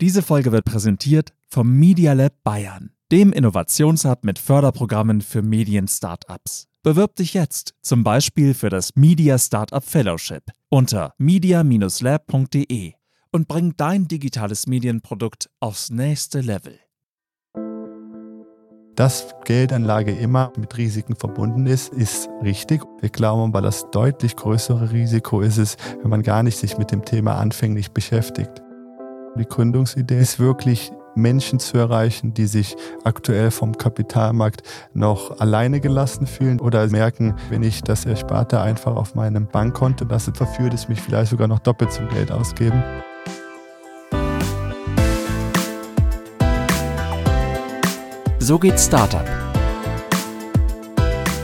Diese Folge wird präsentiert vom Media Lab Bayern, dem Innovationshub mit Förderprogrammen für Medien-Startups. Bewirb dich jetzt, zum Beispiel für das Media Startup Fellowship unter media-lab.de und bring dein digitales Medienprodukt aufs nächste Level. Dass Geldanlage immer mit Risiken verbunden ist, ist richtig. Wir glauben aber, das deutlich größere Risiko ist es, wenn man gar nicht sich mit dem Thema anfänglich beschäftigt. Die Gründungsidee ist wirklich, Menschen zu erreichen, die sich aktuell vom Kapitalmarkt noch alleine gelassen fühlen oder merken, wenn ich das Ersparte einfach auf meinem Bankkonto lasse, verführt es mich vielleicht sogar noch doppelt zum Geld ausgeben. So geht Startup.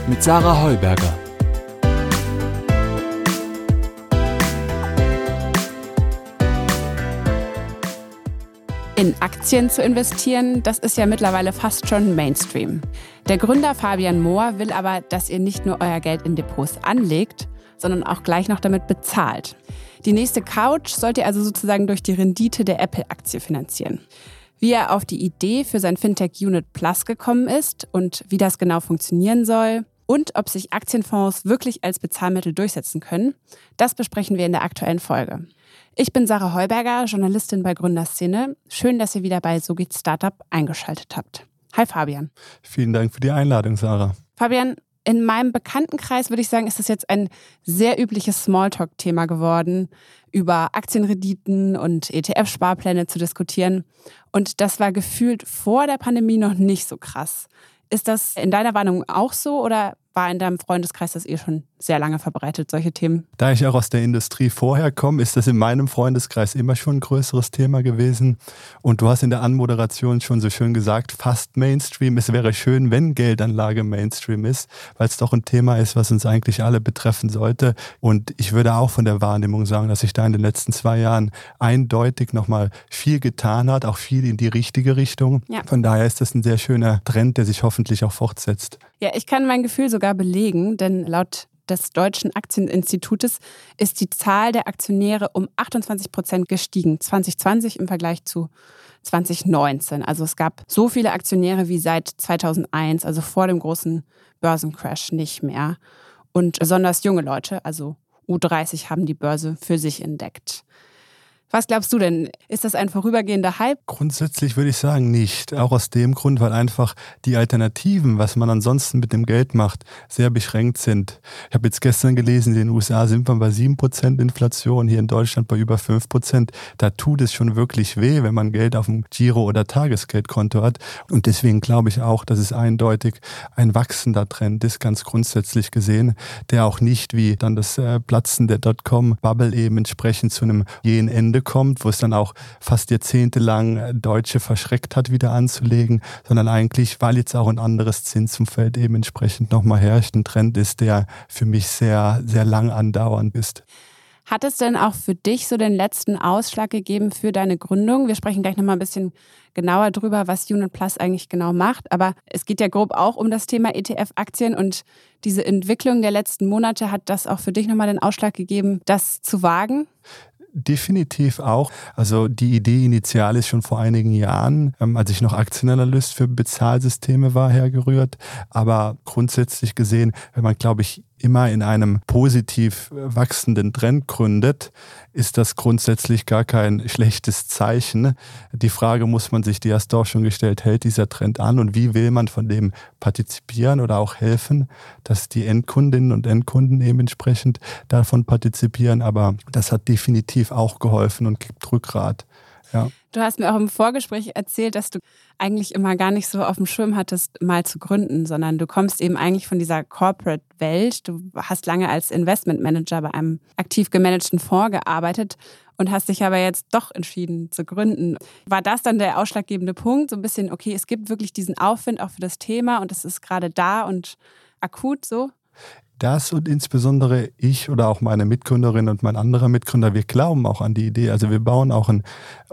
Mit Sarah Heuberger. In Aktien zu investieren, das ist ja mittlerweile fast schon Mainstream. Der Gründer Fabian Mohr will aber, dass ihr nicht nur euer Geld in Depots anlegt, sondern auch gleich noch damit bezahlt. Die nächste Couch sollt ihr also sozusagen durch die Rendite der Apple-Aktie finanzieren. Wie er auf die Idee für sein Fintech Unit Plus gekommen ist und wie das genau funktionieren soll und ob sich Aktienfonds wirklich als Bezahlmittel durchsetzen können, das besprechen wir in der aktuellen Folge. Ich bin Sarah Heuberger, Journalistin bei Gründerszene. Schön, dass ihr wieder bei So geht Startup eingeschaltet habt. Hi Fabian. Vielen Dank für die Einladung, Sarah. Fabian, in meinem Bekanntenkreis würde ich sagen, ist das jetzt ein sehr übliches Smalltalk-Thema geworden, über Aktienrenditen und ETF-Sparpläne zu diskutieren. Und das war gefühlt vor der Pandemie noch nicht so krass. Ist das in deiner Warnung auch so oder war in deinem Freundeskreis das eh schon sehr lange verbreitet, solche Themen? Da ich auch aus der Industrie vorher komme, ist das in meinem Freundeskreis immer schon ein größeres Thema gewesen. Und du hast in der Anmoderation schon so schön gesagt, fast Mainstream. Es wäre schön, wenn Geldanlage Mainstream ist, weil es doch ein Thema ist, was uns eigentlich alle betreffen sollte. Und ich würde auch von der Wahrnehmung sagen, dass sich da in den letzten zwei Jahren eindeutig nochmal viel getan hat, auch viel in die richtige Richtung. Ja. Von daher ist das ein sehr schöner Trend, der sich hoffentlich auch fortsetzt. Ja, ich kann mein Gefühl sogar belegen, denn laut des Deutschen Aktieninstitutes ist die Zahl der Aktionäre um 28 Prozent gestiegen, 2020 im Vergleich zu 2019. Also es gab so viele Aktionäre wie seit 2001, also vor dem großen Börsencrash nicht mehr. Und besonders junge Leute, also U30, haben die Börse für sich entdeckt. Was glaubst du denn? Ist das ein vorübergehender Hype? Grundsätzlich würde ich sagen nicht. Auch aus dem Grund, weil einfach die Alternativen, was man ansonsten mit dem Geld macht, sehr beschränkt sind. Ich habe jetzt gestern gelesen, in den USA sind wir bei 7% Inflation, hier in Deutschland bei über 5%. Da tut es schon wirklich weh, wenn man Geld auf dem Giro- oder Tagesgeldkonto hat. Und deswegen glaube ich auch, dass es eindeutig ein wachsender Trend ist, ganz grundsätzlich gesehen, der auch nicht wie dann das äh, Platzen der Dotcom-Bubble eben entsprechend zu einem jähen Ende kommt, wo es dann auch fast jahrzehntelang Deutsche verschreckt hat, wieder anzulegen, sondern eigentlich, weil jetzt auch ein anderes Zinsumfeld eben entsprechend nochmal herrscht, ein Trend ist, der für mich sehr, sehr lang andauernd ist. Hat es denn auch für dich so den letzten Ausschlag gegeben für deine Gründung? Wir sprechen gleich nochmal ein bisschen genauer drüber, was Unit Plus eigentlich genau macht. Aber es geht ja grob auch um das Thema ETF-Aktien und diese Entwicklung der letzten Monate. Hat das auch für dich nochmal den Ausschlag gegeben, das zu wagen? Definitiv auch. Also die Idee initial ist schon vor einigen Jahren, ähm, als ich noch Aktienanalyst für Bezahlsysteme war, hergerührt. Aber grundsätzlich gesehen, wenn man, glaube ich, immer in einem positiv wachsenden Trend gründet, ist das grundsätzlich gar kein schlechtes Zeichen. Die Frage muss man sich, die hast du auch schon gestellt, hält dieser Trend an und wie will man von dem partizipieren oder auch helfen, dass die Endkundinnen und Endkunden eben entsprechend davon partizipieren. Aber das hat definitiv auch geholfen und gibt Rückgrat. Ja. Du hast mir auch im Vorgespräch erzählt, dass du eigentlich immer gar nicht so auf dem Schirm hattest, mal zu gründen, sondern du kommst eben eigentlich von dieser Corporate-Welt. Du hast lange als Investmentmanager bei einem aktiv gemanagten Fonds gearbeitet und hast dich aber jetzt doch entschieden zu gründen. War das dann der ausschlaggebende Punkt? So ein bisschen, okay, es gibt wirklich diesen Aufwind auch für das Thema und es ist gerade da und akut so? Das und insbesondere ich oder auch meine Mitgründerin und mein anderer Mitgründer, wir glauben auch an die Idee. Also wir bauen auch ein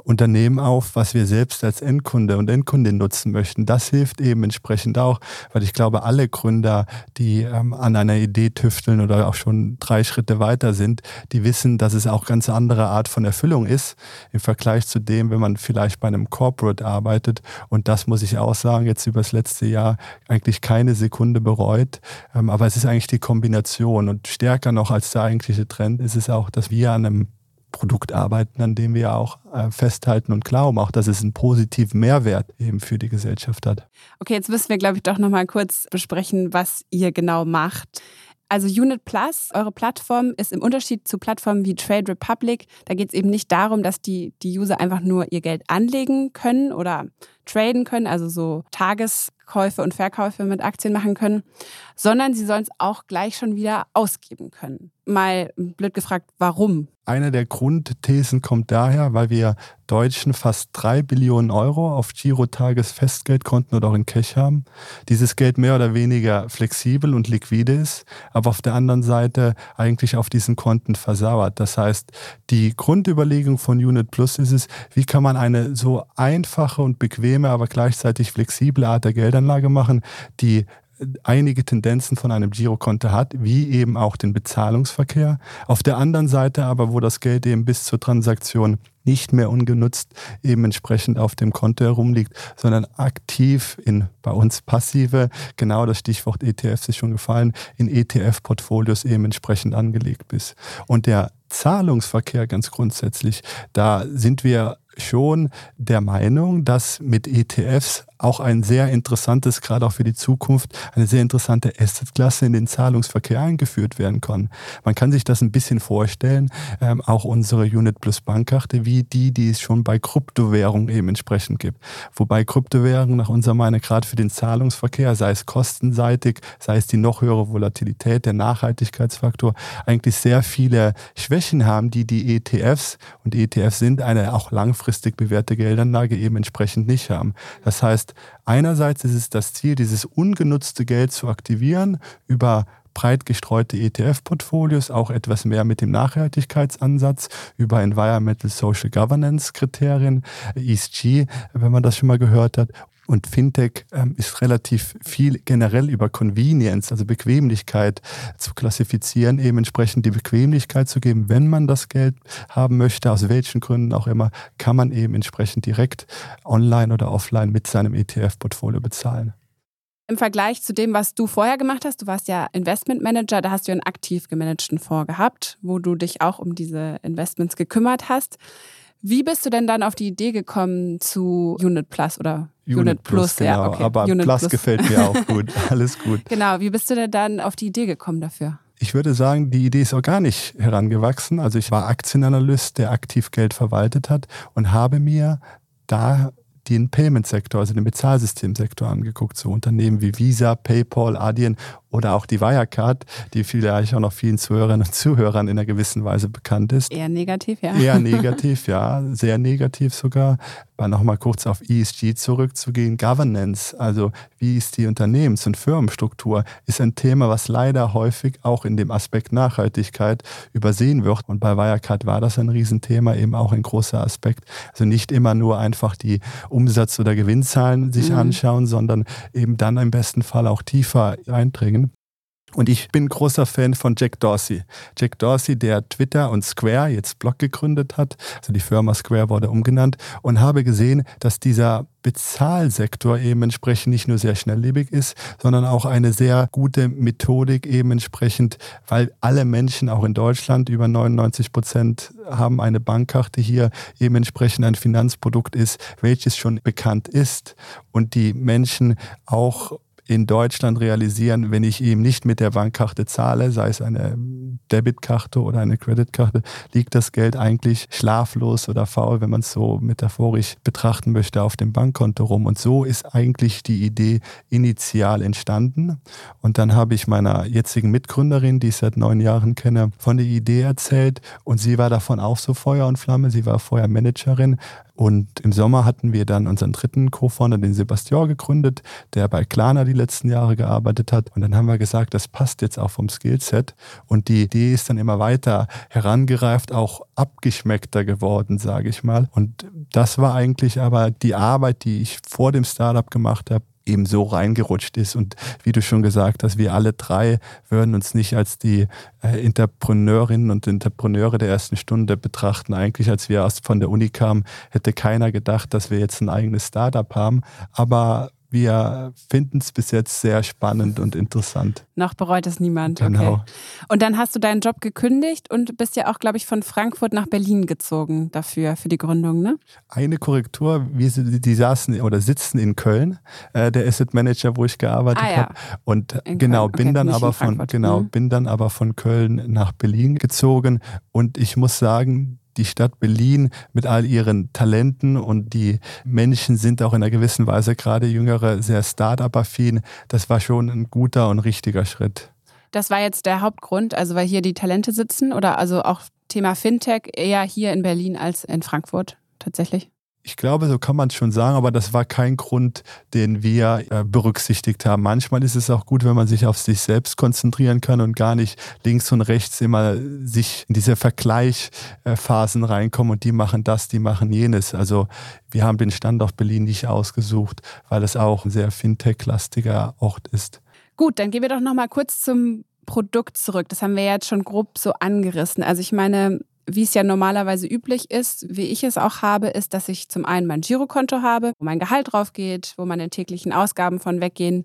Unternehmen auf, was wir selbst als Endkunde und Endkundin nutzen möchten. Das hilft eben entsprechend auch, weil ich glaube, alle Gründer, die ähm, an einer Idee tüfteln oder auch schon drei Schritte weiter sind, die wissen, dass es auch ganz andere Art von Erfüllung ist im Vergleich zu dem, wenn man vielleicht bei einem Corporate arbeitet. Und das muss ich auch sagen, jetzt über das letzte Jahr eigentlich keine Sekunde bereut. Ähm, aber es ist eigentlich die Kombination und stärker noch als der eigentliche Trend ist es auch, dass wir an einem Produkt arbeiten, an dem wir auch äh, festhalten und glauben, auch dass es einen positiven Mehrwert eben für die Gesellschaft hat. Okay, jetzt müssen wir, glaube ich, doch nochmal kurz besprechen, was ihr genau macht. Also Unit Plus, eure Plattform, ist im Unterschied zu Plattformen wie Trade Republic, da geht es eben nicht darum, dass die, die User einfach nur ihr Geld anlegen können oder traden können, also so Tageskäufe und Verkäufe mit Aktien machen können, sondern sie sollen es auch gleich schon wieder ausgeben können. Mal blöd gefragt, warum? Eine der Grundthesen kommt daher, weil wir Deutschen fast drei Billionen Euro auf Girotages-Festgeldkonten oder auch in Cash haben. Dieses Geld mehr oder weniger flexibel und liquide ist, aber auf der anderen Seite eigentlich auf diesen Konten versauert. Das heißt, die Grundüberlegung von Unit Plus ist es, wie kann man eine so einfache und bequeme, aber gleichzeitig flexible Art der Geldanlage machen, die einige Tendenzen von einem Girokonto hat, wie eben auch den Bezahlungsverkehr. Auf der anderen Seite aber, wo das Geld eben bis zur Transaktion nicht mehr ungenutzt eben entsprechend auf dem Konto herumliegt, sondern aktiv in bei uns passive, genau das Stichwort ETFs ist schon gefallen, in ETF-Portfolios eben entsprechend angelegt ist. Und der Zahlungsverkehr ganz grundsätzlich, da sind wir schon der Meinung, dass mit ETFs auch ein sehr interessantes, gerade auch für die Zukunft, eine sehr interessante Assetklasse in den Zahlungsverkehr eingeführt werden kann. Man kann sich das ein bisschen vorstellen, ähm, auch unsere Unit Plus Bankkarte, wie die, die es schon bei Kryptowährungen eben entsprechend gibt. Wobei Kryptowährungen nach unserer Meinung gerade für den Zahlungsverkehr, sei es kostenseitig, sei es die noch höhere Volatilität, der Nachhaltigkeitsfaktor, eigentlich sehr viele Schwächen haben, die die ETFs und ETFs sind eine auch langfristig bewährte Geldanlage eben entsprechend nicht haben. Das heißt, einerseits ist es das Ziel, dieses ungenutzte Geld zu aktivieren über breit gestreute ETF-Portfolios, auch etwas mehr mit dem Nachhaltigkeitsansatz über Environmental Social Governance Kriterien, ESG, wenn man das schon mal gehört hat, und Fintech ähm, ist relativ viel generell über Convenience, also Bequemlichkeit zu klassifizieren, eben entsprechend die Bequemlichkeit zu geben, wenn man das Geld haben möchte, aus welchen Gründen auch immer, kann man eben entsprechend direkt online oder offline mit seinem ETF-Portfolio bezahlen. Im Vergleich zu dem, was du vorher gemacht hast, du warst ja Investment Manager, da hast du einen aktiv gemanagten Fonds gehabt, wo du dich auch um diese Investments gekümmert hast. Wie bist du denn dann auf die Idee gekommen zu Unit Plus oder Unit, Unit Plus? Plus genau, ja, okay. aber Unit Plus, Plus gefällt mir auch gut. Alles gut. Genau, wie bist du denn dann auf die Idee gekommen dafür? Ich würde sagen, die Idee ist organisch herangewachsen. Also ich war Aktienanalyst, der aktiv Geld verwaltet hat und habe mir da den Payment-Sektor, also den Bezahlsystemsektor angeguckt, so Unternehmen wie Visa, PayPal, Adyen oder auch die Wirecard, die vielleicht auch noch vielen Zuhörerinnen und Zuhörern in einer gewissen Weise bekannt ist. Eher negativ, ja. Eher negativ, ja, sehr negativ sogar. Aber nochmal kurz auf ESG zurückzugehen. Governance, also wie ist die Unternehmens- und Firmenstruktur, ist ein Thema, was leider häufig auch in dem Aspekt Nachhaltigkeit übersehen wird. Und bei Wirecard war das ein Riesenthema, eben auch ein großer Aspekt. Also nicht immer nur einfach die Umsatz- oder Gewinnzahlen sich mhm. anschauen, sondern eben dann im besten Fall auch tiefer eindringen. Und ich bin großer Fan von Jack Dorsey. Jack Dorsey, der Twitter und Square, jetzt Blog gegründet hat. Also die Firma Square wurde umgenannt und habe gesehen, dass dieser Bezahlsektor eben entsprechend nicht nur sehr schnelllebig ist, sondern auch eine sehr gute Methodik eben entsprechend, weil alle Menschen auch in Deutschland, über 99 Prozent haben eine Bankkarte hier, eben entsprechend ein Finanzprodukt ist, welches schon bekannt ist und die Menschen auch in Deutschland realisieren, wenn ich eben nicht mit der Bankkarte zahle, sei es eine Debitkarte oder eine Kreditkarte, liegt das Geld eigentlich schlaflos oder faul, wenn man es so metaphorisch betrachten möchte, auf dem Bankkonto rum. Und so ist eigentlich die Idee initial entstanden. Und dann habe ich meiner jetzigen Mitgründerin, die ich seit neun Jahren kenne, von der Idee erzählt. Und sie war davon auch so Feuer und Flamme. Sie war vorher Managerin Und im Sommer hatten wir dann unseren dritten Co-Founder, den Sebastian, gegründet, der bei Klarna die letzten Jahre gearbeitet hat. Und dann haben wir gesagt, das passt jetzt auch vom Skillset. Und die Idee ist dann immer weiter herangereift, auch abgeschmeckter geworden, sage ich mal. Und das war eigentlich aber die Arbeit, die ich vor dem Startup gemacht habe, eben so reingerutscht ist. Und wie du schon gesagt hast, wir alle drei würden uns nicht als die äh, Entrepreneurinnen und Entrepreneure der ersten Stunde betrachten. Eigentlich, als wir erst von der Uni kamen, hätte keiner gedacht, dass wir jetzt ein eigenes Startup haben. Aber wir finden es bis jetzt sehr spannend und interessant. Noch bereut es niemand. Genau. Okay. Und dann hast du deinen Job gekündigt und bist ja auch, glaube ich, von Frankfurt nach Berlin gezogen dafür, für die Gründung, ne? Eine Korrektur, wir, die saßen oder sitzen in Köln, äh, der Asset Manager, wo ich gearbeitet ah, ja. habe. Und in genau, Köln. bin okay, dann aber von, genau, mhm. bin dann aber von Köln nach Berlin gezogen. Und ich muss sagen, die Stadt Berlin mit all ihren Talenten und die Menschen sind auch in einer gewissen Weise gerade jüngere sehr Start-up-affin. Das war schon ein guter und richtiger Schritt. Das war jetzt der Hauptgrund, also weil hier die Talente sitzen oder also auch Thema Fintech eher hier in Berlin als in Frankfurt tatsächlich? Ich glaube, so kann man es schon sagen, aber das war kein Grund, den wir äh, berücksichtigt haben. Manchmal ist es auch gut, wenn man sich auf sich selbst konzentrieren kann und gar nicht links und rechts immer sich in diese Vergleichphasen reinkommen und die machen das, die machen jenes. Also wir haben den Standort Berlin nicht ausgesucht, weil es auch ein sehr fintech-lastiger Ort ist. Gut, dann gehen wir doch noch mal kurz zum Produkt zurück. Das haben wir jetzt schon grob so angerissen. Also ich meine, wie es ja normalerweise üblich ist, wie ich es auch habe, ist, dass ich zum einen mein Girokonto habe, wo mein Gehalt drauf geht, wo meine täglichen Ausgaben von weggehen.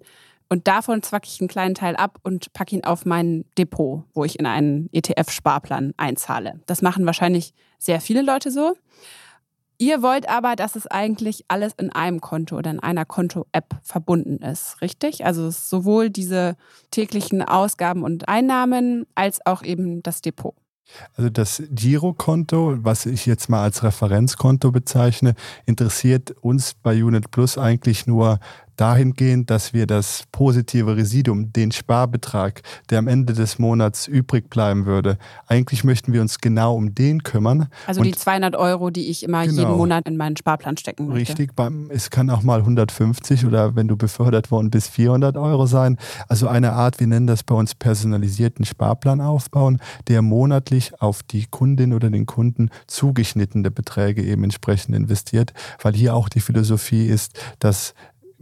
Und davon zwacke ich einen kleinen Teil ab und packe ihn auf mein Depot, wo ich in einen ETF-Sparplan einzahle. Das machen wahrscheinlich sehr viele Leute so. Ihr wollt aber, dass es eigentlich alles in einem Konto oder in einer Konto-App verbunden ist, richtig? Also sowohl diese täglichen Ausgaben und Einnahmen als auch eben das Depot. Also das Girokonto, was ich jetzt mal als Referenzkonto bezeichne, interessiert uns bei Unit Plus eigentlich nur dahingehend, dass wir das positive Residuum, den Sparbetrag, der am Ende des Monats übrig bleiben würde, eigentlich möchten wir uns genau um den kümmern. Also die 200 Euro, die ich immer genau, jeden Monat in meinen Sparplan stecken möchte. Richtig, es kann auch mal 150 oder wenn du befördert worden bist, 400 Euro sein. Also eine Art, wir nennen das bei uns personalisierten Sparplan aufbauen, der monatlich auf die Kundin oder den Kunden zugeschnittene Beträge eben entsprechend investiert, weil hier auch die Philosophie ist, dass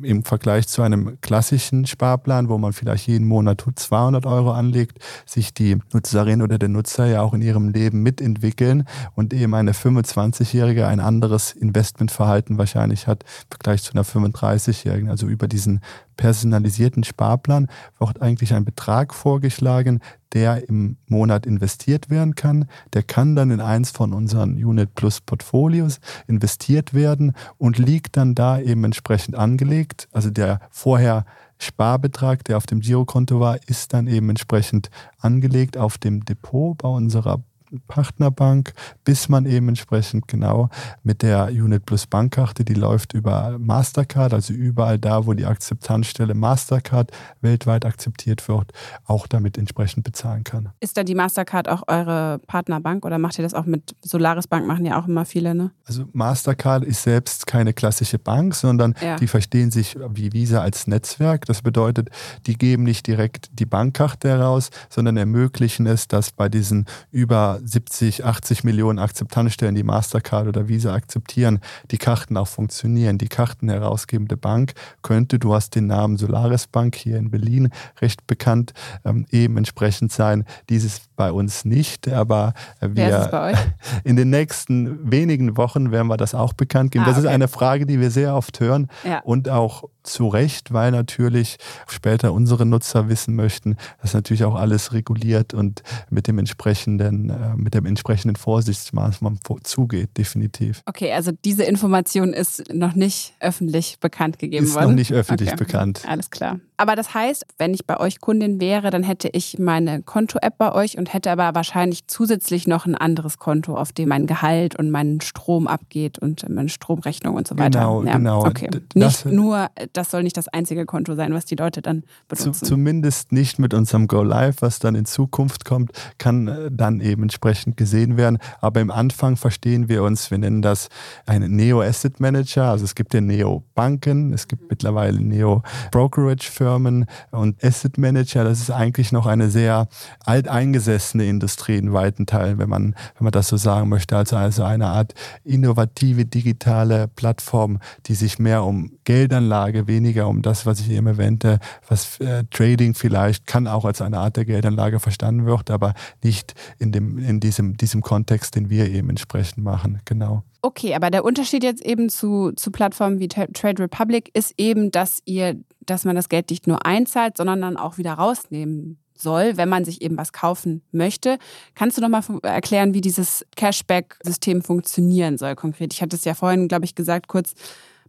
im Vergleich zu einem klassischen Sparplan, wo man vielleicht jeden Monat 200 Euro anlegt, sich die Nutzerin oder der Nutzer ja auch in ihrem Leben mitentwickeln und eben eine 25-Jährige ein anderes Investmentverhalten wahrscheinlich hat im Vergleich zu einer 35-Jährigen. Also über diesen personalisierten Sparplan wird eigentlich ein Betrag vorgeschlagen, der im Monat investiert werden kann. Der kann dann in eins von unseren Unit Plus Portfolios investiert werden und liegt dann da eben entsprechend angelegt. Also der vorher Sparbetrag, der auf dem Girokonto war, ist dann eben entsprechend angelegt auf dem Depot bei unserer Partnerbank, bis man eben entsprechend genau mit der Unit Plus Bankkarte, die läuft über Mastercard, also überall da, wo die Akzeptanzstelle Mastercard weltweit akzeptiert wird, auch damit entsprechend bezahlen kann. Ist da die Mastercard auch eure Partnerbank oder macht ihr das auch mit Solaris Bank, machen ja auch immer viele, ne? Also Mastercard ist selbst keine klassische Bank, sondern ja. die verstehen sich wie Visa als Netzwerk. Das bedeutet, die geben nicht direkt die Bankkarte heraus, sondern ermöglichen es, dass bei diesen über 70, 80 Millionen Akzeptanzstellen, die Mastercard oder Visa akzeptieren, die Karten auch funktionieren. Die Karten herausgebende Bank könnte, du hast den Namen Solaris Bank hier in Berlin recht bekannt, ähm, eben entsprechend sein. Dieses bei uns nicht, aber wir in den nächsten wenigen Wochen werden wir das auch bekannt geben. Ah, das okay. ist eine Frage, die wir sehr oft hören ja. und auch zu Recht, weil natürlich später unsere Nutzer wissen möchten, dass natürlich auch alles reguliert und mit dem entsprechenden, äh, mit dem entsprechenden Vorsichtsmaßnahmen zugeht, definitiv. Okay, also diese Information ist noch nicht öffentlich bekannt gegeben ist worden. Ist noch nicht öffentlich okay. bekannt. Alles klar. Aber das heißt, wenn ich bei euch Kundin wäre, dann hätte ich meine Konto-App bei euch und hätte aber wahrscheinlich zusätzlich noch ein anderes Konto, auf dem mein Gehalt und mein Strom abgeht und meine Stromrechnung und so weiter. Genau, ja, genau. Okay. Nicht nur, das soll nicht das einzige Konto sein, was die Leute dann benutzen. Zu, zumindest nicht mit unserem Go Live, was dann in Zukunft kommt, kann äh, dann eben entsprechend gesehen werden. Aber im Anfang verstehen wir uns, wir nennen das einen Neo Asset Manager. Also es gibt ja Neo Banken, es gibt mittlerweile Neo Brokerage Firmen Firmen und Asset Manager, das ist eigentlich noch eine sehr alteingesessene Industrie in weiten Teilen, wenn man, wenn man das so sagen möchte. Also, also eine Art innovative digitale Plattform, die sich mehr um Geldanlage, weniger um das, was ich eben erwähnte, was äh, Trading vielleicht kann auch als eine Art der Geldanlage verstanden wird, aber nicht in, dem, in diesem, diesem Kontext, den wir eben entsprechend machen. Genau. Okay, aber der Unterschied jetzt eben zu, zu Plattformen wie Trade Republic ist eben, dass ihr, dass man das Geld nicht nur einzahlt, sondern dann auch wieder rausnehmen soll, wenn man sich eben was kaufen möchte. Kannst du noch mal erklären, wie dieses Cashback-System funktionieren soll konkret? Ich hatte es ja vorhin, glaube ich, gesagt kurz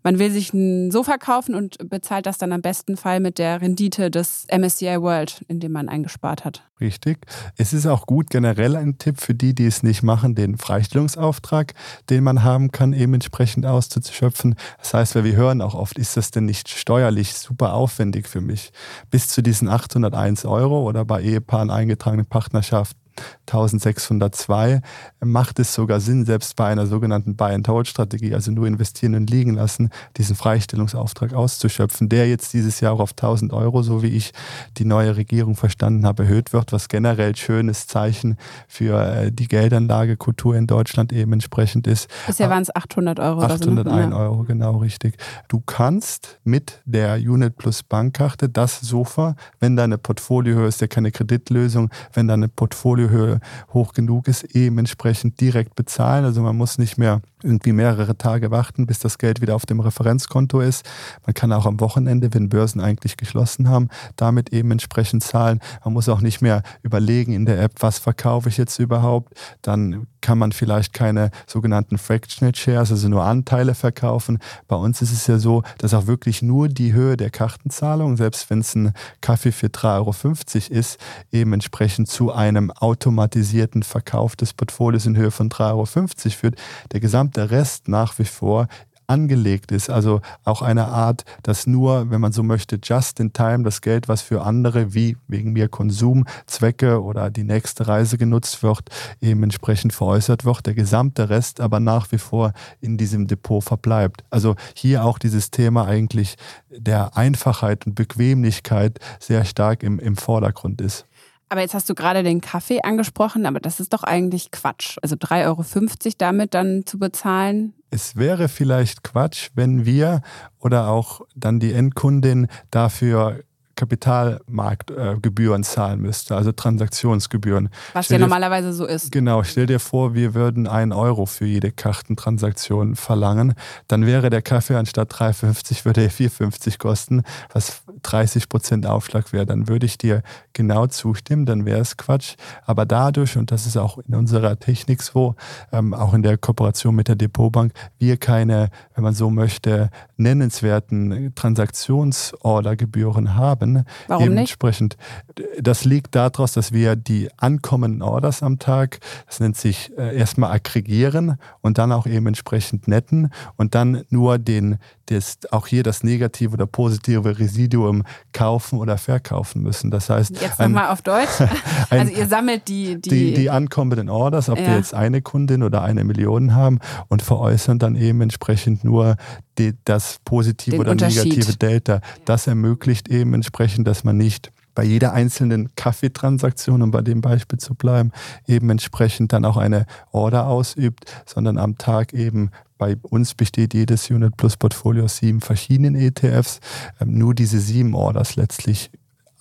man will sich ein Sofa kaufen und bezahlt das dann am besten Fall mit der Rendite des MSCI World, in dem man eingespart hat. Richtig. Es ist auch gut, generell ein Tipp für die, die es nicht machen, den Freistellungsauftrag, den man haben kann, eben entsprechend auszuschöpfen. Das heißt, weil wir hören auch oft, ist das denn nicht steuerlich super aufwendig für mich? Bis zu diesen 801 Euro oder bei Ehepaaren eingetragenen Partnerschaften 1602 macht es sogar Sinn, selbst bei einer sogenannten Buy-and-Hold-Strategie, also nur investieren und liegen lassen, diesen Freistellungsauftrag auszuschöpfen, der jetzt dieses Jahr auch auf 1000 Euro, so wie ich die neue Regierung verstanden habe, erhöht wird, was generell schönes Zeichen für äh, die Geldanlagekultur in Deutschland eben entsprechend ist. Bisher waren es 800 Euro. 801 so, ne? Euro, genau richtig. Du kannst mit der Unit Plus Bankkarte das Sofa, wenn deine Portfoliohöhe ist ja keine Kreditlösung, wenn deine Portfolio Portfoliohöhe hoch genug ist, eben entsprechend direkt bezahlen. Also man muss nicht mehr irgendwie mehrere Tage warten, bis das Geld wieder auf dem Referenzkonto ist. Man kann auch am Wochenende, wenn Börsen eigentlich geschlossen haben, damit eben entsprechend zahlen. Man muss auch nicht mehr überlegen in der App, was verkaufe ich jetzt überhaupt. Dann kann man vielleicht keine sogenannten Fractional Shares, also nur Anteile verkaufen. Bei uns ist es ja so, dass auch wirklich nur die Höhe der Kartenzahlung, selbst wenn es ein Kaffee für 3,50 Euro ist, eben entsprechend zu einem automatisierten Verkauf des Portfolios in Höhe von 3,50 Euro führt. Der gesamte Rest nach wie vor angelegt ist. Also auch eine Art, dass nur, wenn man so möchte, just in time das Geld, was für andere wie wegen mir Konsumzwecke oder die nächste Reise genutzt wird, eben entsprechend veräußert wird. Der gesamte Rest aber nach wie vor in diesem Depot verbleibt. Also hier auch dieses Thema eigentlich der Einfachheit und Bequemlichkeit sehr stark im, im Vordergrund ist. Aber jetzt hast du gerade den Kaffee angesprochen, aber das ist doch eigentlich Quatsch. Also 3,50 Euro damit dann zu bezahlen. Es wäre vielleicht Quatsch, wenn wir oder auch dann die Endkundin dafür Kapitalmarktgebühren äh, zahlen müsste, also Transaktionsgebühren. Was ja normalerweise so ist. Genau, stell dir vor, wir würden einen Euro für jede Kartentransaktion verlangen. Dann wäre der Kaffee anstatt 3,50 würde er 4,50 kosten, was 30 Prozent Aufschlag wäre. Dann würde ich dir genau zustimmen, dann wäre es Quatsch. Aber dadurch, und das ist auch in unserer Technik so, ähm, auch in der Kooperation mit der Depotbank, wir keine, wenn man so möchte, nennenswerten Transaktionsordergebühren haben, haben. Warum Dementsprechend, nicht? Das liegt daraus, dass wir die ankommenden Orders am Tag, das nennt sich äh, erstmal aggregieren und dann auch eben entsprechend netten und dann nur den, das, auch hier das negative oder positive Residuum kaufen oder verkaufen müssen. Das heißt. Jetzt nochmal auf Deutsch. ein, also ihr sammelt die, die, die, die ankommenden Orders, ob ja. wir jetzt eine Kundin oder eine Million haben und veräußern dann eben entsprechend nur die, das positive oder negative Delta. Das ermöglicht eben entsprechend, dass man nicht bei jeder einzelnen Kaffeetransaktion, um bei dem Beispiel zu bleiben, eben entsprechend dann auch eine Order ausübt, sondern am Tag eben bei uns besteht jedes Unit Plus Portfolio aus sieben verschiedenen ETFs, ähm, nur diese sieben Orders letztlich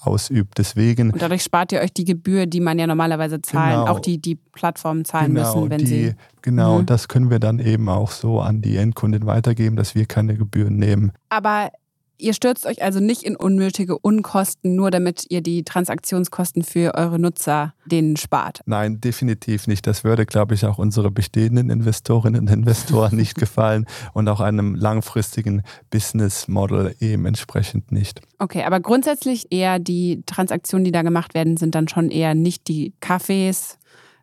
ausübt. Deswegen. Und dadurch spart ihr euch die Gebühr, die man ja normalerweise zahlen, genau, auch die, die Plattformen zahlen genau, müssen, wenn die, sie. Genau, mhm. das können wir dann eben auch so an die Endkunden weitergeben, dass wir keine Gebühren nehmen. Aber Ihr stürzt euch also nicht in unnötige Unkosten, nur damit ihr die Transaktionskosten für eure Nutzer denen spart. Nein, definitiv nicht. Das würde, glaube ich, auch unsere bestehenden Investorinnen und Investoren nicht gefallen und auch einem langfristigen Business Model eben entsprechend nicht. Okay, aber grundsätzlich eher die Transaktionen, die da gemacht werden, sind dann schon eher nicht die Kaffees,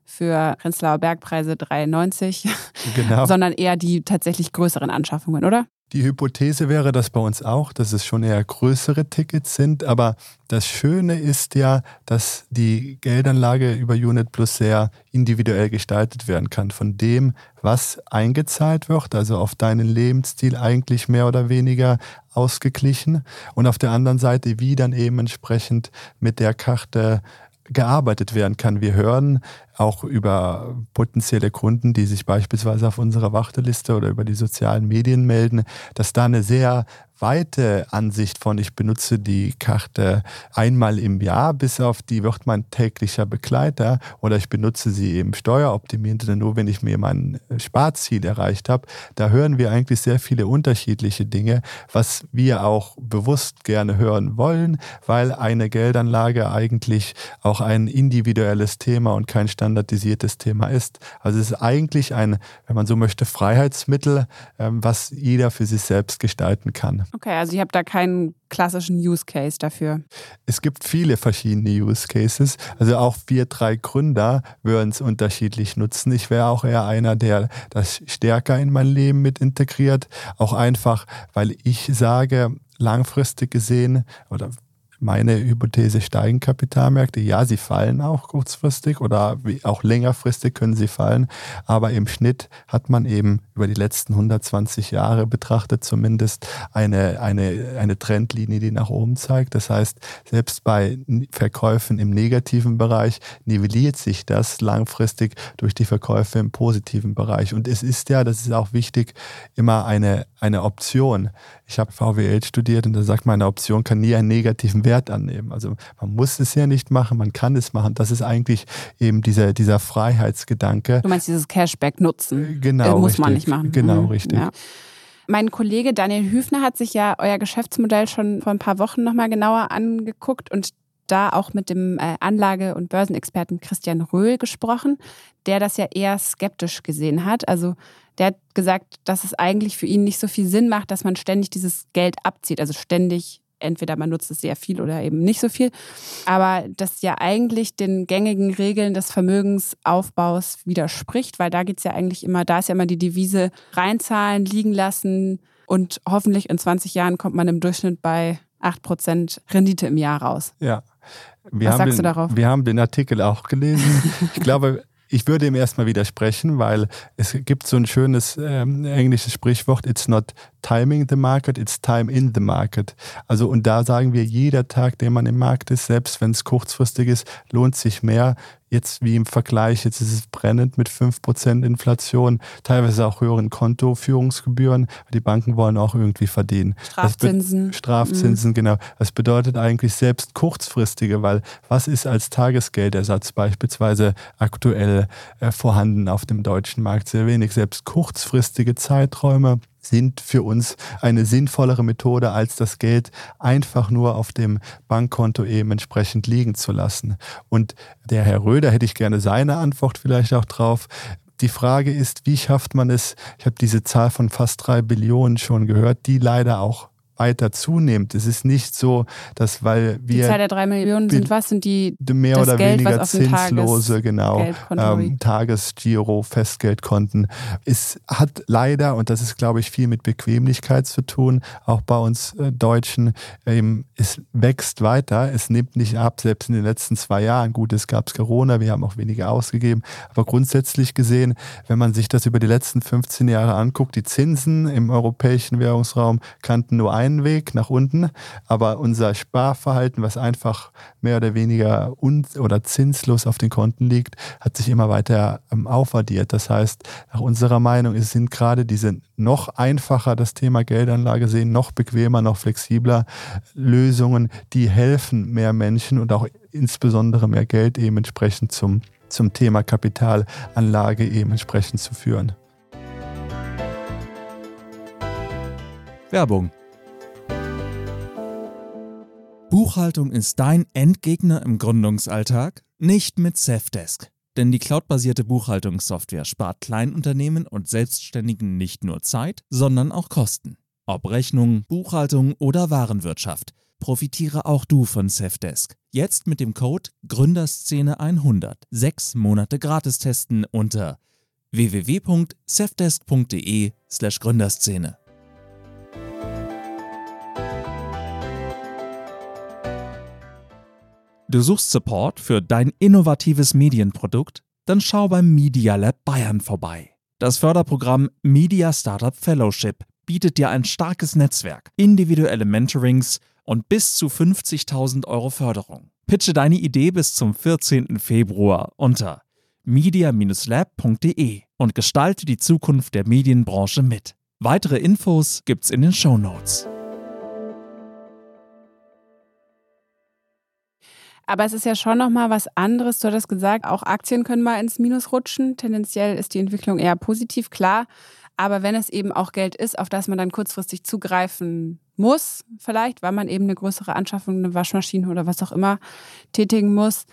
für Prenzlauer Bergpreise 3,90, genau. sondern eher die tatsächlich größeren Anschaffungen, oder? Die Hypothese wäre das bei uns auch, dass es schon eher größere Tickets sind. Aber das Schöne ist ja, dass die Geldanlage über Unit Plus sehr individuell gestaltet werden kann. Von dem, was eingezahlt wird, also auf deinen Lebensstil eigentlich mehr oder weniger ausgeglichen. Und auf der anderen Seite, wie dann eben entsprechend mit der Karte gearbeitet werden kann. Wir hören auch über potenzielle Kunden, die sich beispielsweise auf unserer Warteliste oder über die sozialen Medien melden, dass da eine sehr weite Ansicht von, ich benutze die Karte einmal im Jahr, bis auf die wird mein täglicher Begleiter oder ich benutze sie eben steueroptimierend nur, wenn ich mir mein Sparziel erreicht habe. Da hören wir eigentlich sehr viele unterschiedliche Dinge, was wir auch bewusst gerne hören wollen, weil eine Geldanlage eigentlich auch ein individuelles Thema und kein standardisiertes Thema ist. Also es ist eigentlich ein, wenn man so möchte, Freiheitsmittel, ähm, was jeder für sich selbst gestalten kann. Okay, also ich habe da keinen klassischen Use Case dafür. Es gibt viele verschiedene Use Cases. Also auch wir drei Gründer würden es unterschiedlich nutzen. Ich wäre auch eher einer, der das stärker in mein Leben mit integriert. Auch einfach, weil ich sage, langfristig gesehen oder meine Hypothese, steigen Kapitalmärkte? Ja, sie fallen auch kurzfristig oder auch längerfristig können sie fallen. Aber im Schnitt hat man eben über die letzten 120 Jahre betrachtet zumindest eine, eine, eine Trendlinie, die nach oben zeigt. Das heißt, selbst bei Verkäufen im negativen Bereich nivelliert sich das langfristig durch die Verkäufe im positiven Bereich. Und es ist ja, das ist auch wichtig, immer eine, eine Option. Ich habe VWL studiert und da sagt man, eine Option kann nie einen negativen Wert annehmen. Also man muss es ja nicht machen, man kann es machen. Das ist eigentlich eben dieser, dieser Freiheitsgedanke. Du meinst dieses Cashback nutzen? Äh, genau. Äh, muss richtig. man nicht machen. Genau, mhm. richtig. Ja. Mein Kollege Daniel Hüfner hat sich ja euer Geschäftsmodell schon vor ein paar Wochen nochmal genauer angeguckt und da auch mit dem äh, Anlage- und Börsenexperten Christian Röhl gesprochen, der das ja eher skeptisch gesehen hat. Also der hat gesagt, dass es eigentlich für ihn nicht so viel Sinn macht, dass man ständig dieses Geld abzieht. Also ständig, entweder man nutzt es sehr viel oder eben nicht so viel. Aber das ja eigentlich den gängigen Regeln des Vermögensaufbaus widerspricht, weil da geht es ja eigentlich immer, da ist ja immer die Devise reinzahlen, liegen lassen und hoffentlich in 20 Jahren kommt man im Durchschnitt bei 8% Rendite im Jahr raus. Ja. Wir Was sagst den, du darauf? Wir haben den Artikel auch gelesen. Ich glaube, ich würde ihm erstmal widersprechen, weil es gibt so ein schönes ähm, englisches Sprichwort, it's not timing the market, it's time in the market. Also und da sagen wir, jeder Tag, den man im Markt ist, selbst wenn es kurzfristig ist, lohnt sich mehr. Jetzt wie im Vergleich, jetzt ist es brennend mit 5% Inflation, teilweise auch höheren Kontoführungsgebühren. Die Banken wollen auch irgendwie verdienen. Strafzinsen. Strafzinsen, mhm. genau. Das bedeutet eigentlich selbst kurzfristige, weil was ist als Tagesgeldersatz beispielsweise aktuell äh, vorhanden auf dem deutschen Markt? Sehr wenig. Selbst kurzfristige Zeiträume sind für uns eine sinnvollere Methode, als das Geld einfach nur auf dem Bankkonto eben entsprechend liegen zu lassen. Und der Herr Röder hätte ich gerne seine Antwort vielleicht auch drauf. Die Frage ist, wie schafft man es? Ich habe diese Zahl von fast drei Billionen schon gehört, die leider auch weiter zunimmt. Es ist nicht so, dass weil wir. Die Zahl der drei Millionen sind was? Sind die mehr oder Geld, weniger zinslose, genau, ähm, Tagesgiro, Festgeldkonten. Es hat leider, und das ist, glaube ich, viel mit Bequemlichkeit zu tun, auch bei uns äh, Deutschen, ähm, es wächst weiter, es nimmt nicht ab, selbst in den letzten zwei Jahren. Gut, es gab Corona, wir haben auch weniger ausgegeben, aber grundsätzlich gesehen, wenn man sich das über die letzten 15 Jahre anguckt, die Zinsen im europäischen Währungsraum kannten nur ein einen Weg nach unten, aber unser Sparverhalten, was einfach mehr oder weniger un oder zinslos auf den Konten liegt, hat sich immer weiter ähm, aufaddiert. Das heißt, nach unserer Meinung sind gerade diese noch einfacher das Thema Geldanlage sehen, noch bequemer, noch flexibler Lösungen, die helfen mehr Menschen und auch insbesondere mehr Geld eben entsprechend zum, zum Thema Kapitalanlage eben entsprechend zu führen. Werbung Buchhaltung ist dein Endgegner im Gründungsalltag? Nicht mit Safdesk. Denn die cloudbasierte Buchhaltungssoftware spart Kleinunternehmen und Selbstständigen nicht nur Zeit, sondern auch Kosten. Ob Rechnung, Buchhaltung oder Warenwirtschaft, profitiere auch du von Safdesk. Jetzt mit dem Code Gründerszene100 sechs Monate gratis testen unter www.safdesk.de/gründerszene. Du suchst Support für dein innovatives Medienprodukt? Dann schau beim Media Lab Bayern vorbei. Das Förderprogramm Media Startup Fellowship bietet dir ein starkes Netzwerk, individuelle Mentorings und bis zu 50.000 Euro Förderung. Pitche deine Idee bis zum 14. Februar unter media-lab.de und gestalte die Zukunft der Medienbranche mit. Weitere Infos gibt's in den Show Notes. Aber es ist ja schon nochmal was anderes. Du hattest gesagt, auch Aktien können mal ins Minus rutschen. Tendenziell ist die Entwicklung eher positiv, klar. Aber wenn es eben auch Geld ist, auf das man dann kurzfristig zugreifen muss, vielleicht, weil man eben eine größere Anschaffung, eine Waschmaschine oder was auch immer tätigen muss,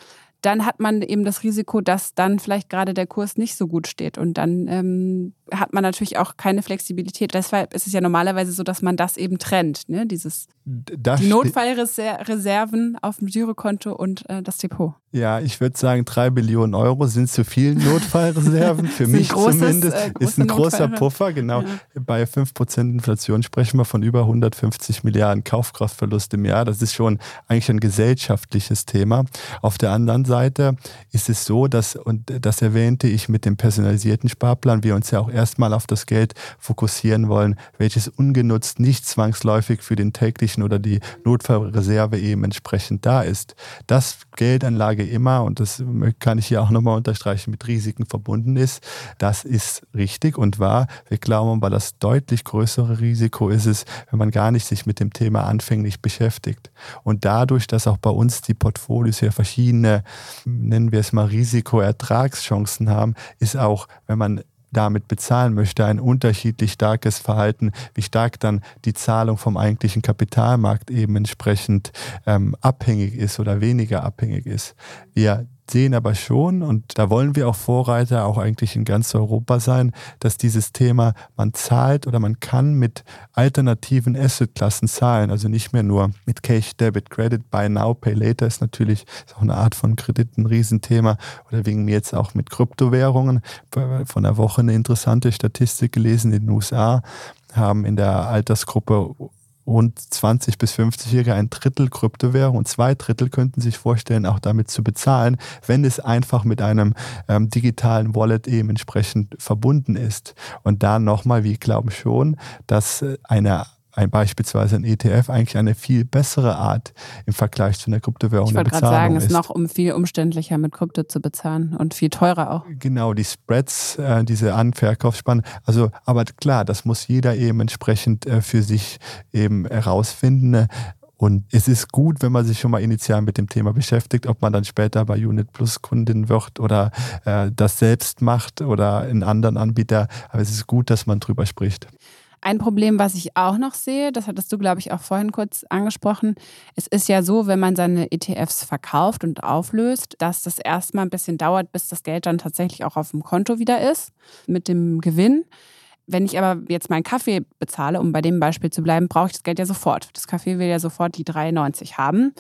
dann hat man eben das Risiko, dass dann vielleicht gerade der Kurs nicht so gut steht. Und dann ähm, hat man natürlich auch keine Flexibilität. Deshalb ist es ja normalerweise so, dass man das eben trennt. Ne? Dieses das die Notfallreserven auf dem Girokonto und äh, das Depot. Ja, ich würde sagen, drei Billionen Euro sind zu viel Notfallreserven. Für mich großes, zumindest äh, ist ein großer Notfall. Puffer. Genau. Ja. Bei 5% Inflation sprechen wir von über 150 Milliarden Kaufkraftverlust im Jahr. Das ist schon eigentlich ein gesellschaftliches Thema. Auf der anderen Seite ist es so, dass, und das erwähnte ich mit dem personalisierten Sparplan, wir uns ja auch erstmal auf das Geld fokussieren wollen, welches ungenutzt nicht zwangsläufig für den täglichen oder die Notfallreserve eben entsprechend da ist. Das Geldanlage immer, und das kann ich hier auch nochmal unterstreichen, mit Risiken verbunden ist, das ist richtig und wahr. Wir glauben aber, das deutlich größere Risiko ist es, wenn man gar nicht sich mit dem Thema anfänglich beschäftigt. Und dadurch, dass auch bei uns die Portfolios ja verschiedene, nennen wir es mal Risikoertragschancen haben, ist auch, wenn man damit bezahlen möchte, ein unterschiedlich starkes Verhalten, wie stark dann die Zahlung vom eigentlichen Kapitalmarkt eben entsprechend ähm, abhängig ist oder weniger abhängig ist. Wir sehen aber schon, und da wollen wir auch Vorreiter, auch eigentlich in ganz Europa sein, dass dieses Thema, man zahlt oder man kann mit alternativen Assetklassen zahlen, also nicht mehr nur mit Cash, Debit, Credit, Buy Now, Pay Later ist natürlich ist auch eine Art von Kredit ein Riesenthema oder wegen mir jetzt auch mit Kryptowährungen. Von der Woche eine interessante Statistik gelesen in den USA haben in der Altersgruppe rund 20 bis 50-Jährige ein Drittel Kryptowährung und zwei Drittel könnten sich vorstellen, auch damit zu bezahlen, wenn es einfach mit einem ähm, digitalen Wallet eben entsprechend verbunden ist. Und da nochmal, wir glauben schon, dass äh, eine ein, beispielsweise ein ETF eigentlich eine viel bessere Art im Vergleich zu einer Kryptowährung ich wollte gerade sagen, es ist noch um viel umständlicher mit Krypto zu bezahlen und viel teurer auch. Genau, die Spreads, äh, diese Anverkaufsspannen. Also, aber klar, das muss jeder eben entsprechend äh, für sich eben herausfinden. Und es ist gut, wenn man sich schon mal initial mit dem Thema beschäftigt, ob man dann später bei Unit Plus Kundin wird oder äh, das selbst macht oder einen anderen Anbieter. Aber es ist gut, dass man drüber spricht. Ein Problem, was ich auch noch sehe, das hattest du, glaube ich, auch vorhin kurz angesprochen, es ist ja so, wenn man seine ETFs verkauft und auflöst, dass das erstmal ein bisschen dauert, bis das Geld dann tatsächlich auch auf dem Konto wieder ist mit dem Gewinn. Wenn ich aber jetzt meinen Kaffee bezahle, um bei dem Beispiel zu bleiben, brauche ich das Geld ja sofort. Das Kaffee will ja sofort die 3,90 haben.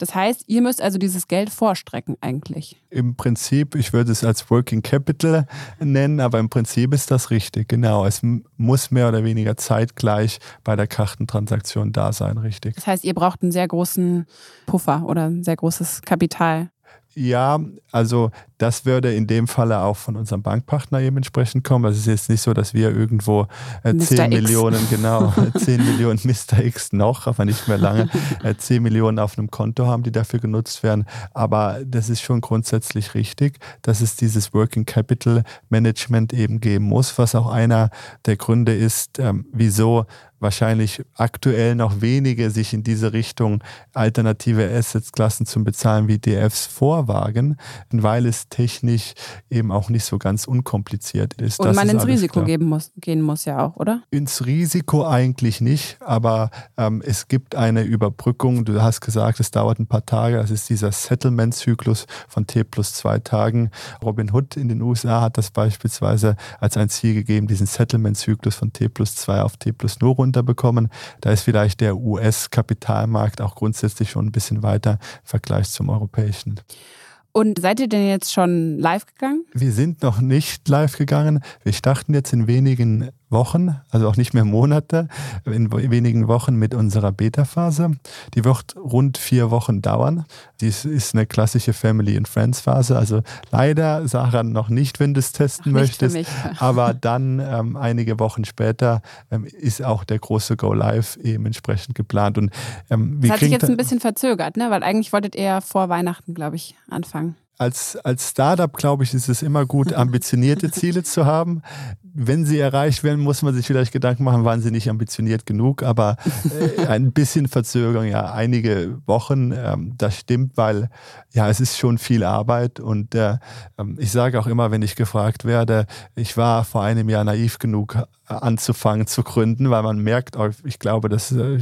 Das heißt, ihr müsst also dieses Geld vorstrecken eigentlich. Im Prinzip, ich würde es als Working Capital nennen, aber im Prinzip ist das richtig, genau. Es muss mehr oder weniger zeitgleich bei der Kartentransaktion da sein, richtig. Das heißt, ihr braucht einen sehr großen Puffer oder ein sehr großes Kapital. Ja, also das würde in dem Falle auch von unserem Bankpartner eben entsprechend kommen. Also es ist jetzt nicht so, dass wir irgendwo äh, 10 Millionen, genau, 10 Millionen Mr. X noch, aber nicht mehr lange, äh, 10 Millionen auf einem Konto haben, die dafür genutzt werden. Aber das ist schon grundsätzlich richtig, dass es dieses Working Capital Management eben geben muss, was auch einer der Gründe ist, ähm, wieso wahrscheinlich aktuell noch wenige sich in diese Richtung alternative Assetsklassen zum Bezahlen wie DFs vorwagen, weil es technisch eben auch nicht so ganz unkompliziert ist. Und man ins Risiko muss, gehen muss ja auch, oder? Ins Risiko eigentlich nicht, aber ähm, es gibt eine Überbrückung. Du hast gesagt, es dauert ein paar Tage. Das ist dieser Settlement-Zyklus von T plus zwei Tagen. Robin Hood in den USA hat das beispielsweise als ein Ziel gegeben, diesen Settlement-Zyklus von T plus zwei auf T plus 0 runterbekommen. Da ist vielleicht der US-Kapitalmarkt auch grundsätzlich schon ein bisschen weiter im Vergleich zum europäischen. Und seid ihr denn jetzt schon live gegangen? Wir sind noch nicht live gegangen. Wir starten jetzt in wenigen Wochen, also auch nicht mehr Monate, in wenigen Wochen mit unserer Beta-Phase. Die wird rund vier Wochen dauern. Dies ist eine klassische Family and Friends Phase. Also leider, Sarah, noch nicht, wenn du es testen Ach, möchtest. Aber dann ähm, einige Wochen später ähm, ist auch der große Go Live eben entsprechend geplant. Und, ähm, das hat sich jetzt ein bisschen verzögert, ne? weil eigentlich wolltet ihr ja vor Weihnachten, glaube ich, anfangen als, als Startup, glaube ich, ist es immer gut, ambitionierte Ziele zu haben. Wenn sie erreicht werden, muss man sich vielleicht Gedanken machen, waren sie nicht ambitioniert genug. Aber äh, ein bisschen Verzögerung, ja, einige Wochen, ähm, das stimmt, weil ja, es ist schon viel Arbeit. Und äh, ähm, ich sage auch immer, wenn ich gefragt werde, ich war vor einem Jahr naiv genug, anzufangen zu gründen, weil man merkt, ich glaube, das äh,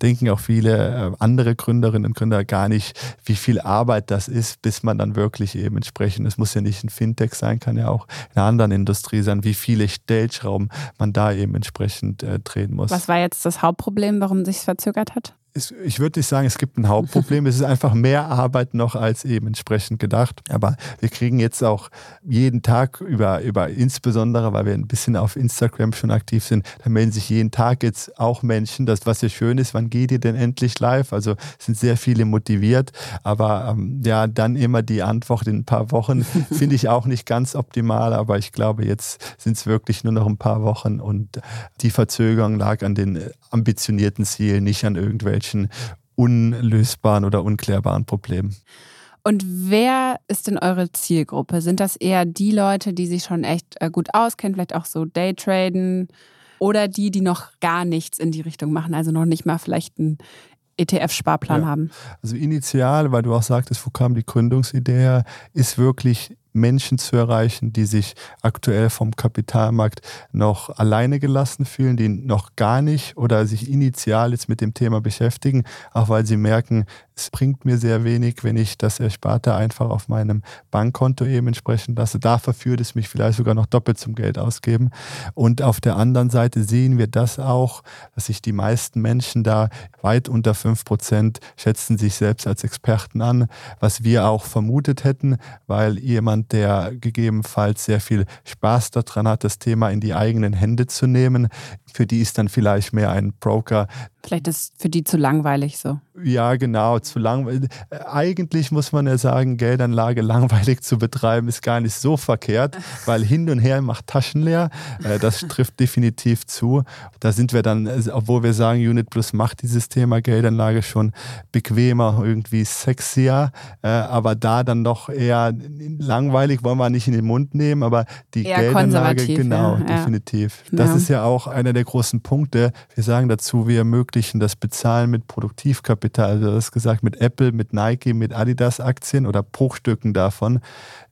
denken auch viele äh, andere Gründerinnen und Gründer gar nicht, wie viel Arbeit das ist, bis man dann wirklich eben entsprechend, es muss ja nicht ein Fintech sein, kann ja auch in einer anderen Industrie sein, wie viele Stellschrauben man da eben entsprechend äh, drehen muss. Was war jetzt das Hauptproblem, warum sich verzögert hat? Ich würde nicht sagen, es gibt ein Hauptproblem. es ist einfach mehr Arbeit noch als eben entsprechend gedacht. Aber wir kriegen jetzt auch jeden Tag über, über insbesondere, weil wir ein bisschen auf Instagram schon aktiv sind, da melden sich jeden Tag jetzt auch Menschen, das, was ja schön ist, wann geht ihr denn endlich live? Also sind sehr viele motiviert. Aber ähm, ja, dann immer die Antwort in ein paar Wochen finde ich auch nicht ganz optimal. Aber ich glaube, jetzt sind es wirklich nur noch ein paar Wochen und die Verzögerung lag an den ambitionierten Zielen, nicht an irgendwelchen irgendwelchen unlösbaren oder unklärbaren Problemen. Und wer ist denn eure Zielgruppe? Sind das eher die Leute, die sich schon echt äh, gut auskennen, vielleicht auch so Daytraden oder die, die noch gar nichts in die Richtung machen, also noch nicht mal vielleicht einen ETF-Sparplan ja. haben? Also initial, weil du auch sagtest, wo kam die Gründungsidee her, ist wirklich Menschen zu erreichen, die sich aktuell vom Kapitalmarkt noch alleine gelassen fühlen, die noch gar nicht oder sich initial jetzt mit dem Thema beschäftigen, auch weil sie merken, es bringt mir sehr wenig, wenn ich das Ersparte einfach auf meinem Bankkonto eben entsprechend lasse. Dafür führt es mich vielleicht sogar noch doppelt zum Geld ausgeben. Und auf der anderen Seite sehen wir das auch, dass sich die meisten Menschen da weit unter fünf Prozent schätzen sich selbst als Experten an, was wir auch vermutet hätten, weil jemand, der gegebenenfalls sehr viel Spaß daran hat, das Thema in die eigenen Hände zu nehmen. Für die ist dann vielleicht mehr ein Broker. Vielleicht ist für die zu langweilig so. Ja, genau, zu langweilig. Eigentlich muss man ja sagen, Geldanlage langweilig zu betreiben ist gar nicht so verkehrt, weil hin und her macht Taschen leer. Äh, das trifft definitiv zu. Da sind wir dann, obwohl wir sagen, Unit Plus macht dieses Thema Geldanlage schon bequemer, irgendwie sexier, äh, aber da dann doch eher langweilig, wollen wir nicht in den Mund nehmen, aber die eher Geldanlage, genau, ja, definitiv. Das ja. ist ja auch einer der großen Punkte. Wir sagen dazu, wir ermöglichen das Bezahlen mit Produktivkapital Kapital, also du hast gesagt, mit Apple, mit Nike, mit Adidas Aktien oder Bruchstücken davon.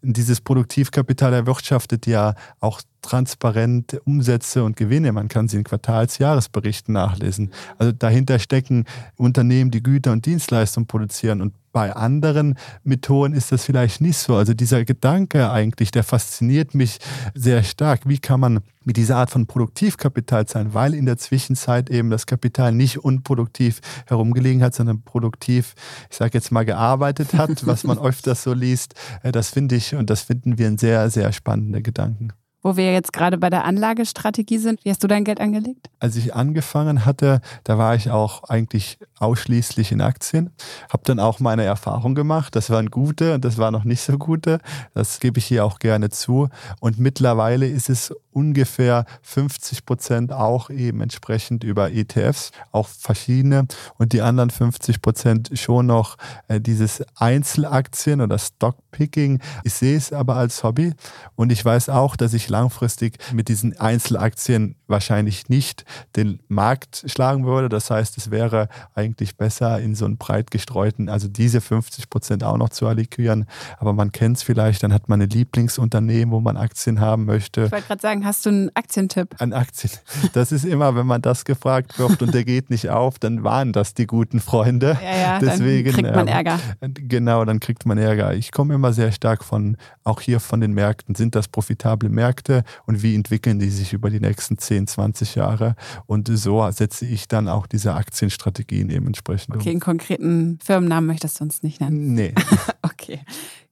Dieses Produktivkapital erwirtschaftet ja auch transparent Umsätze und Gewinne. Man kann sie in Quartals-Jahresberichten nachlesen. Also dahinter stecken Unternehmen, die Güter und Dienstleistungen produzieren. Und bei anderen Methoden ist das vielleicht nicht so. Also dieser Gedanke eigentlich, der fasziniert mich sehr stark. Wie kann man mit dieser Art von Produktivkapital sein, weil in der Zwischenzeit eben das Kapital nicht unproduktiv herumgelegen hat, sondern produktiv, ich sage jetzt mal, gearbeitet hat, was man öfters so liest. Äh, das finde ich und das finden wir ein sehr, sehr spannender Gedanken wo wir jetzt gerade bei der Anlagestrategie sind. Wie hast du dein Geld angelegt? Als ich angefangen hatte, da war ich auch eigentlich ausschließlich in Aktien. Habe dann auch meine Erfahrung gemacht. Das waren gute und das waren noch nicht so gute. Das gebe ich hier auch gerne zu. Und mittlerweile ist es ungefähr 50 Prozent auch eben entsprechend über ETFs, auch verschiedene. Und die anderen 50 Prozent schon noch äh, dieses Einzelaktien oder Stockpicking. Ich sehe es aber als Hobby und ich weiß auch, dass ich langfristig mit diesen Einzelaktien wahrscheinlich nicht den Markt schlagen würde. Das heißt, es wäre eigentlich besser, in so einen breit gestreuten, also diese 50 Prozent auch noch zu allokieren. Aber man kennt es vielleicht, dann hat man ein Lieblingsunternehmen, wo man Aktien haben möchte. Ich wollte gerade sagen, hast du einen Aktientipp? An Aktien. Das ist immer, wenn man das gefragt wird und der geht nicht auf, dann waren das die guten Freunde. Ja, ja, Deswegen, dann kriegt man ähm, Ärger. genau, dann kriegt man Ärger. Ich komme immer sehr stark von, auch hier von den Märkten. Sind das profitable Märkte und wie entwickeln die sich über die nächsten 10, 20 Jahre? Und so setze ich dann auch diese Aktienstrategien eben entsprechend Okay, einen konkreten Firmennamen möchtest du uns nicht nennen? Nee. okay.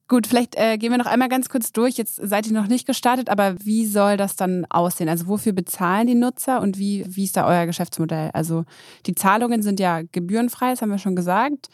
Gut, vielleicht äh, gehen wir noch einmal ganz kurz durch. Jetzt seid ihr noch nicht gestartet, aber wie soll das dann aussehen? Also wofür bezahlen die Nutzer und wie, wie ist da euer Geschäftsmodell? Also die Zahlungen sind ja gebührenfrei, das haben wir schon gesagt.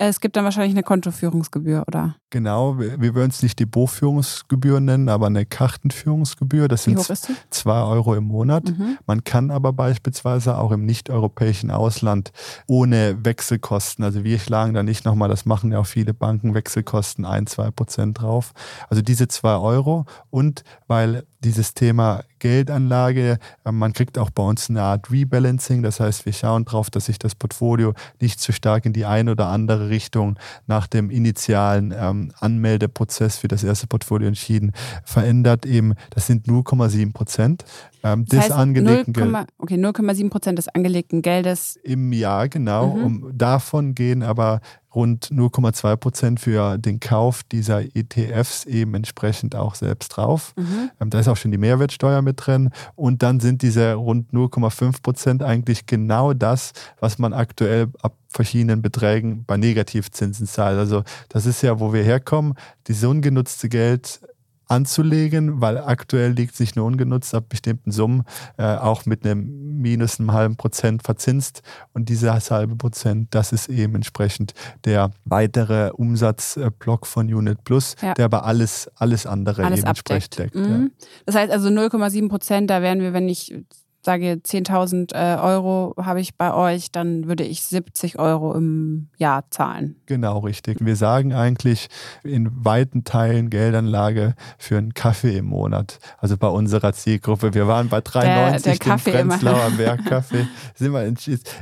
Es gibt dann wahrscheinlich eine Kontoführungsgebühr, oder? Genau, wir, wir würden es nicht die Bootführungsgebühr nennen, aber eine Kartenführungsgebühr. Das Wie sind zwei Euro im Monat. Mhm. Man kann aber beispielsweise auch im nicht-europäischen Ausland ohne Wechselkosten, also wir schlagen da nicht nochmal, das machen ja auch viele Banken, Wechselkosten ein, zwei Prozent drauf. Also diese zwei Euro und weil dieses Thema Geldanlage. Äh, man kriegt auch bei uns eine Art Rebalancing. Das heißt, wir schauen darauf, dass sich das Portfolio nicht zu stark in die eine oder andere Richtung nach dem initialen ähm, Anmeldeprozess für das erste Portfolio entschieden verändert. Eben, das sind 0,7 Prozent ähm, das des heißt, angelegten Geldes. Okay, 0,7 Prozent des angelegten Geldes. Im Jahr, genau. Mhm. Um, davon gehen aber rund 0,2 Prozent für den Kauf dieser ETFs eben entsprechend auch selbst drauf. Mhm. Ähm, da ist auch schon die Mehrwertsteuer mit drin. Und dann sind diese rund 0,5 Prozent eigentlich genau das, was man aktuell ab verschiedenen Beträgen bei Negativzinsen zahlt. Also das ist ja, wo wir herkommen. Dieses ungenutzte Geld anzulegen, weil aktuell liegt sich nur ungenutzt ab bestimmten Summen äh, auch mit einem minus einem halben Prozent verzinst und dieses halbe Prozent, das ist eben entsprechend der weitere Umsatzblock von Unit Plus, ja. der aber alles, alles andere alles eben entsprechend deckt. Mhm. Ja. Das heißt also 0,7 Prozent, da wären wir, wenn ich sage 10.000 äh, Euro habe ich bei euch, dann würde ich 70 Euro im Jahr zahlen. Genau, richtig. Wir sagen eigentlich in weiten Teilen Geldanlage für einen Kaffee im Monat. Also bei unserer Zielgruppe. Wir waren bei 3,90 der, der Prenzlauer Bergkaffee. Sind wir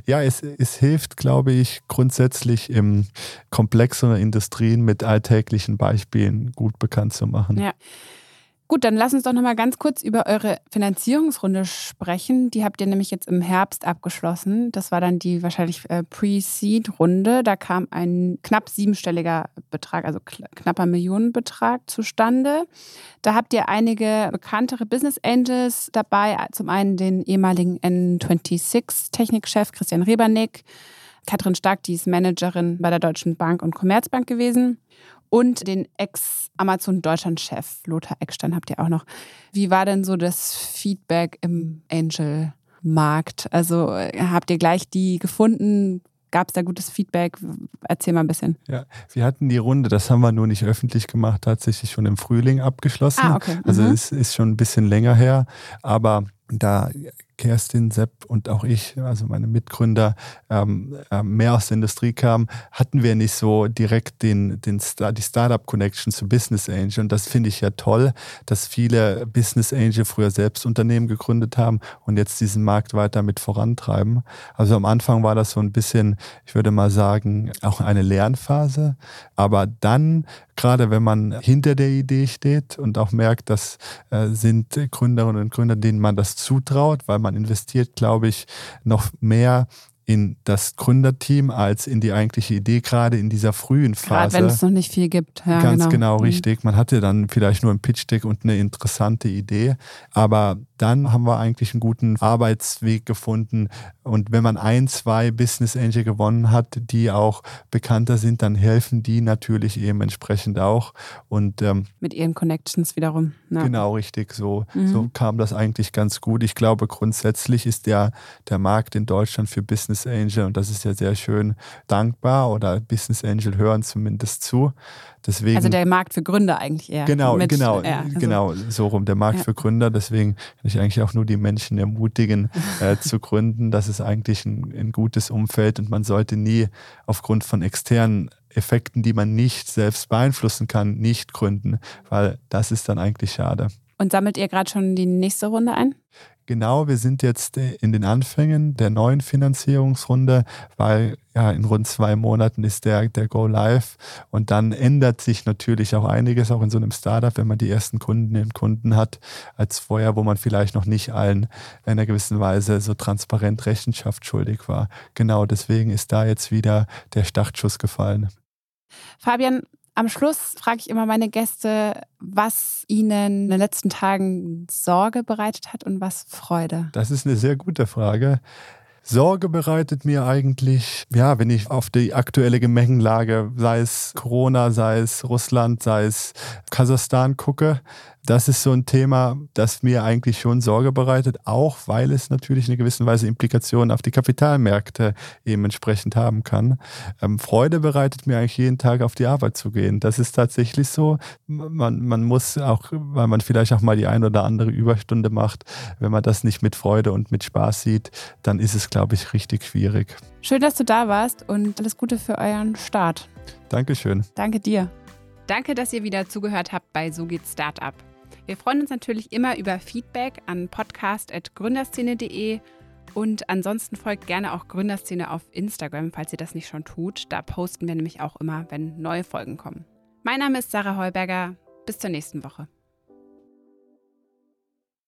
ja, es, es hilft, glaube ich, grundsätzlich im komplexeren Industrien mit alltäglichen Beispielen gut bekannt zu machen. Ja. Gut, dann lass uns doch nochmal ganz kurz über eure Finanzierungsrunde sprechen. Die habt ihr nämlich jetzt im Herbst abgeschlossen. Das war dann die wahrscheinlich äh, Pre-Seed-Runde. Da kam ein knapp siebenstelliger Betrag, also knapper Millionenbetrag zustande. Da habt ihr einige bekanntere Business Angels dabei. Zum einen den ehemaligen N26-Technikchef Christian Rebernick, Katrin Stark, die ist Managerin bei der Deutschen Bank und Commerzbank gewesen und den Ex-Amazon Deutschland-Chef Lothar Eckstein habt ihr auch noch. Wie war denn so das Feedback im Angel-Markt? Also äh, habt ihr gleich die gefunden? Gab es da gutes Feedback? Erzähl mal ein bisschen. Ja, wir hatten die Runde, das haben wir nur nicht öffentlich gemacht, tatsächlich schon im Frühling abgeschlossen. Ah, okay. Also mhm. es ist schon ein bisschen länger her, aber da Kerstin, Sepp und auch ich, also meine Mitgründer, ähm, äh, mehr aus der Industrie kamen, hatten wir nicht so direkt den, den Star, die Startup-Connection zu Business Angel. Und das finde ich ja toll, dass viele Business Angel früher selbst Unternehmen gegründet haben und jetzt diesen Markt weiter mit vorantreiben. Also am Anfang war das so ein bisschen, ich würde mal sagen, auch eine Lernphase. Aber dann gerade wenn man hinter der Idee steht und auch merkt, das äh, sind Gründerinnen und Gründer, denen man das zutraut, weil man investiert, glaube ich, noch mehr in das Gründerteam als in die eigentliche Idee, gerade in dieser frühen Phase. Gerade wenn es noch nicht viel gibt. Ja, Ganz genau, genau mhm. richtig. Man hatte dann vielleicht nur ein Pitch-Deck und eine interessante Idee, aber dann haben wir eigentlich einen guten Arbeitsweg gefunden. Und wenn man ein, zwei Business Angel gewonnen hat, die auch bekannter sind, dann helfen die natürlich eben entsprechend auch. Und ähm, mit ihren Connections wiederum. Ja. Genau, richtig. So, mhm. so kam das eigentlich ganz gut. Ich glaube, grundsätzlich ist der, der Markt in Deutschland für Business Angel, und das ist ja sehr schön, dankbar oder Business Angel hören zumindest zu. Deswegen, also der Markt für Gründer eigentlich eher. Genau, mit, genau, ja, also, genau, so rum, der Markt ja. für Gründer. Deswegen kann ich eigentlich auch nur die Menschen ermutigen, äh, zu gründen. Das ist eigentlich ein, ein gutes Umfeld und man sollte nie aufgrund von externen Effekten, die man nicht selbst beeinflussen kann, nicht gründen, weil das ist dann eigentlich schade. Und sammelt ihr gerade schon die nächste Runde ein? Genau, wir sind jetzt äh, in den Anfängen der neuen Finanzierungsrunde, weil ja in rund zwei Monaten ist der, der Go Live und dann ändert sich natürlich auch einiges, auch in so einem Startup, wenn man die ersten Kundinnen und Kunden hat, als vorher, wo man vielleicht noch nicht allen in einer gewissen Weise so transparent Rechenschaft schuldig war. Genau deswegen ist da jetzt wieder der Startschuss gefallen. Fabian, am Schluss frage ich immer meine Gäste, was ihnen in den letzten Tagen Sorge bereitet hat und was Freude. Das ist eine sehr gute Frage. Sorge bereitet mir eigentlich, ja, wenn ich auf die aktuelle Gemengenlage, sei es Corona, sei es Russland, sei es Kasachstan gucke, das ist so ein Thema, das mir eigentlich schon Sorge bereitet, auch weil es natürlich in einer gewissen Weise Implikationen auf die Kapitalmärkte eben entsprechend haben kann. Ähm, Freude bereitet mir eigentlich jeden Tag auf die Arbeit zu gehen. Das ist tatsächlich so. Man, man muss auch, weil man vielleicht auch mal die ein oder andere Überstunde macht, wenn man das nicht mit Freude und mit Spaß sieht, dann ist es, glaube ich, richtig schwierig. Schön, dass du da warst und alles Gute für euren Start. Dankeschön. Danke dir. Danke, dass ihr wieder zugehört habt bei So geht Startup. Wir freuen uns natürlich immer über Feedback an podcast.gründerszene.de und ansonsten folgt gerne auch Gründerszene auf Instagram, falls ihr das nicht schon tut. Da posten wir nämlich auch immer, wenn neue Folgen kommen. Mein Name ist Sarah Heuberger. Bis zur nächsten Woche.